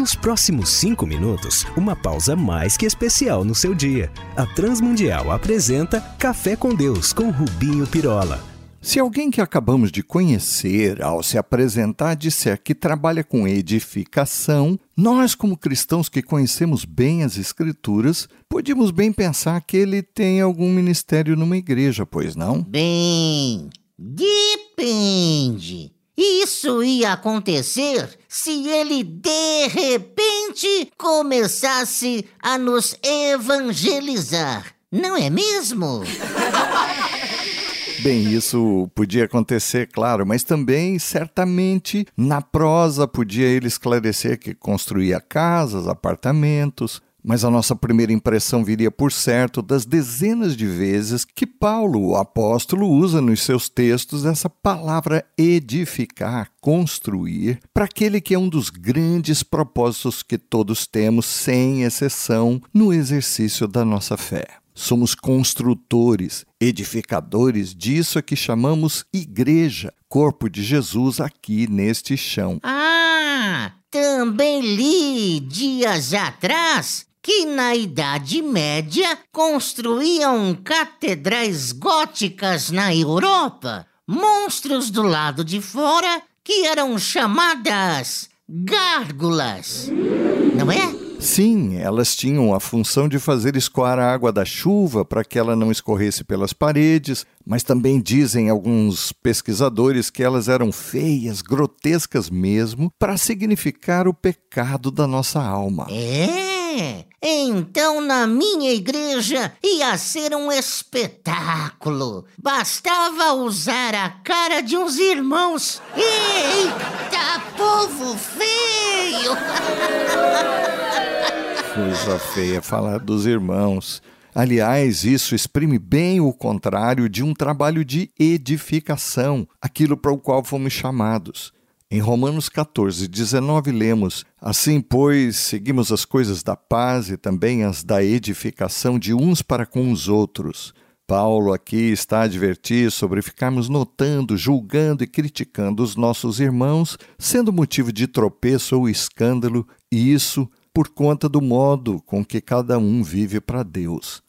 Nos próximos cinco minutos, uma pausa mais que especial no seu dia. A Transmundial apresenta Café com Deus com Rubinho Pirola. Se alguém que acabamos de conhecer, ao se apresentar, disser que trabalha com edificação, nós, como cristãos que conhecemos bem as Escrituras, podíamos bem pensar que ele tem algum ministério numa igreja, pois não? Bem, depende. Isso ia acontecer se ele de repente começasse a nos evangelizar. Não é mesmo? Bem, isso podia acontecer, claro, mas também, certamente, na prosa podia ele esclarecer que construía casas, apartamentos, mas a nossa primeira impressão viria por certo das dezenas de vezes que Paulo, o apóstolo, usa nos seus textos essa palavra edificar, construir, para aquele que é um dos grandes propósitos que todos temos, sem exceção, no exercício da nossa fé. Somos construtores, edificadores disso é que chamamos igreja, corpo de Jesus aqui neste chão. Ah, também li dias atrás que na Idade Média construíam catedrais góticas na Europa, monstros do lado de fora que eram chamadas gárgulas. Não é? Sim, elas tinham a função de fazer escoar a água da chuva para que ela não escorresse pelas paredes, mas também dizem alguns pesquisadores que elas eram feias, grotescas mesmo, para significar o pecado da nossa alma. É? Então na minha igreja ia ser um espetáculo. Bastava usar a cara de uns irmãos. Eita, povo feio! Coisa feia falar dos irmãos. Aliás, isso exprime bem o contrário de um trabalho de edificação, aquilo para o qual fomos chamados. Em Romanos 14, 19, lemos: Assim, pois, seguimos as coisas da paz e também as da edificação de uns para com os outros. Paulo aqui está a advertir sobre ficarmos notando, julgando e criticando os nossos irmãos, sendo motivo de tropeço ou escândalo, e isso por conta do modo com que cada um vive para Deus.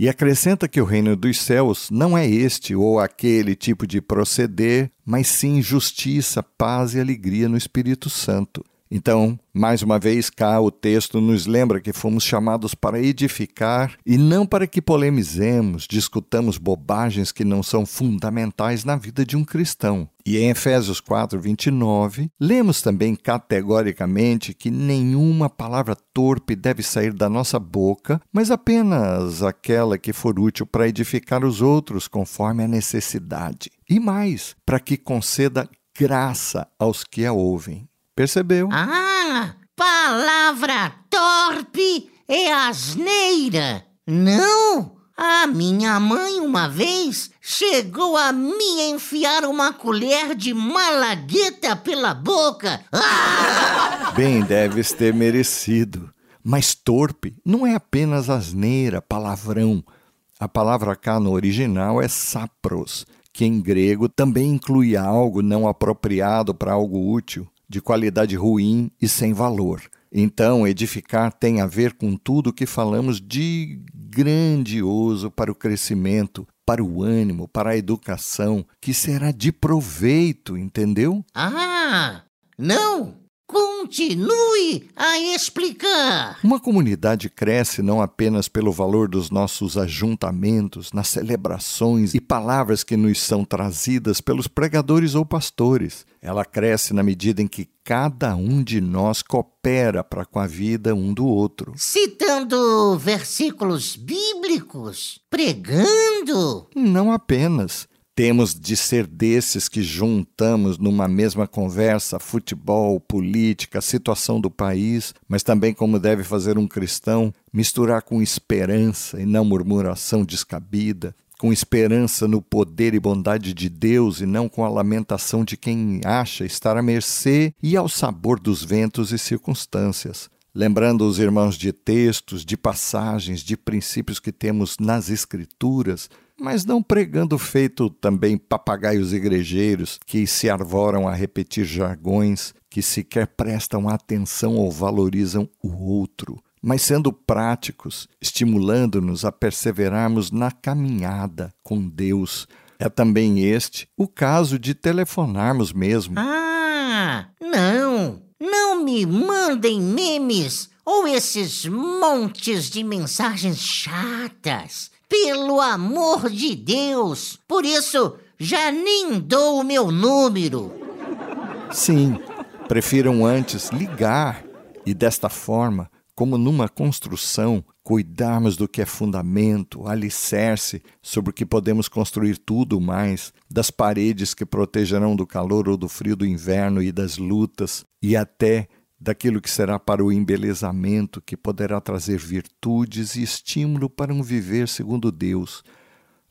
E acrescenta que o reino dos céus não é este ou aquele tipo de proceder, mas sim justiça, paz e alegria no Espírito Santo. Então, mais uma vez, cá o texto nos lembra que fomos chamados para edificar e não para que polemizemos, discutamos bobagens que não são fundamentais na vida de um cristão. E em Efésios 4, 29, lemos também categoricamente que nenhuma palavra torpe deve sair da nossa boca, mas apenas aquela que for útil para edificar os outros conforme a necessidade. E mais, para que conceda graça aos que a ouvem. Percebeu? Ah, palavra torpe é asneira. Não! A minha mãe, uma vez, chegou a me enfiar uma colher de malagueta pela boca. Ah! Bem, deves ter merecido. Mas torpe não é apenas asneira, palavrão. A palavra cá no original é sapros, que em grego também inclui algo não apropriado para algo útil de qualidade ruim e sem valor. Então, edificar tem a ver com tudo que falamos de grandioso para o crescimento, para o ânimo, para a educação, que será de proveito, entendeu? Ah, não! Continue a explicar. Uma comunidade cresce não apenas pelo valor dos nossos ajuntamentos, nas celebrações e palavras que nos são trazidas pelos pregadores ou pastores. Ela cresce na medida em que cada um de nós coopera para com a vida um do outro. Citando versículos bíblicos, pregando. Não apenas. Temos de ser desses que juntamos numa mesma conversa futebol, política, situação do país, mas também, como deve fazer um cristão, misturar com esperança e não murmuração descabida, com esperança no poder e bondade de Deus e não com a lamentação de quem acha estar à mercê e ao sabor dos ventos e circunstâncias. Lembrando os irmãos de textos, de passagens, de princípios que temos nas Escrituras, mas não pregando feito também papagaios igrejeiros que se arvoram a repetir jargões, que sequer prestam atenção ou valorizam o outro, mas sendo práticos, estimulando-nos a perseverarmos na caminhada com Deus. É também este o caso de telefonarmos mesmo. Ah, não! Não me mandem memes ou esses montes de mensagens chatas. Pelo amor de Deus! Por isso, já nem dou o meu número. Sim, prefiram antes ligar e desta forma, como numa construção, cuidarmos do que é fundamento, alicerce sobre o que podemos construir tudo mais, das paredes que protegerão do calor ou do frio do inverno e das lutas, e até daquilo que será para o embelezamento, que poderá trazer virtudes e estímulo para um viver segundo Deus,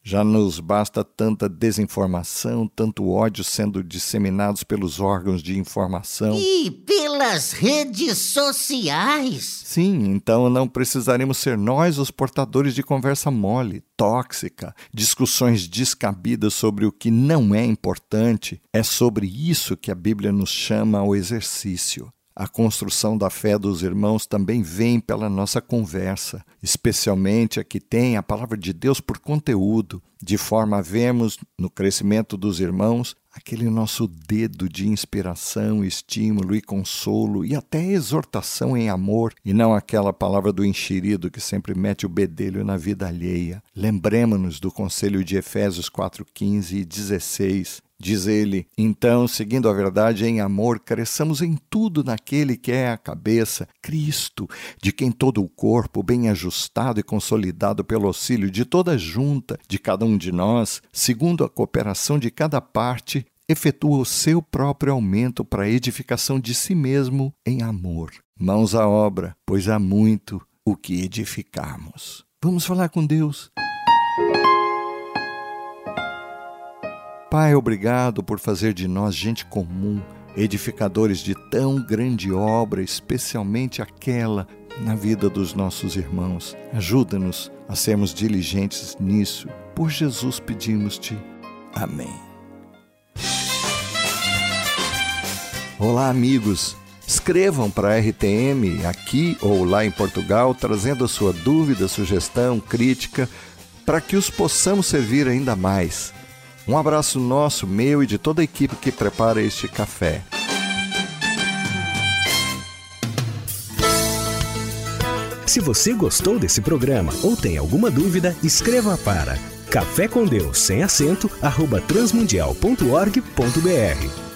já nos basta tanta desinformação, tanto ódio sendo disseminados pelos órgãos de informação. E pelas redes sociais. Sim, então não precisaremos ser nós os portadores de conversa mole, tóxica, discussões descabidas sobre o que não é importante. É sobre isso que a Bíblia nos chama ao exercício. A construção da fé dos irmãos também vem pela nossa conversa, especialmente a que tem a palavra de Deus por conteúdo, de forma a vermos no crescimento dos irmãos aquele nosso dedo de inspiração, estímulo e consolo e até exortação em amor, e não aquela palavra do enxerido que sempre mete o bedelho na vida alheia. Lembremos-nos do conselho de Efésios 4:15 e 16 Diz ele: Então, seguindo a verdade em amor, cresçamos em tudo naquele que é a cabeça, Cristo, de quem todo o corpo, bem ajustado e consolidado pelo auxílio de toda junta, de cada um de nós, segundo a cooperação de cada parte, efetua o seu próprio aumento para a edificação de si mesmo em amor. Mãos à obra, pois há muito o que edificarmos. Vamos falar com Deus. Pai, obrigado por fazer de nós gente comum, edificadores de tão grande obra, especialmente aquela na vida dos nossos irmãos. Ajuda-nos a sermos diligentes nisso. Por Jesus pedimos-te. Amém. Olá, amigos. Escrevam para a RTM aqui ou lá em Portugal, trazendo a sua dúvida, sugestão, crítica, para que os possamos servir ainda mais. Um abraço nosso, meu e de toda a equipe que prepara este café. Se você gostou desse programa ou tem alguma dúvida, escreva para café com Deus sem acento arroba transmundial.org.br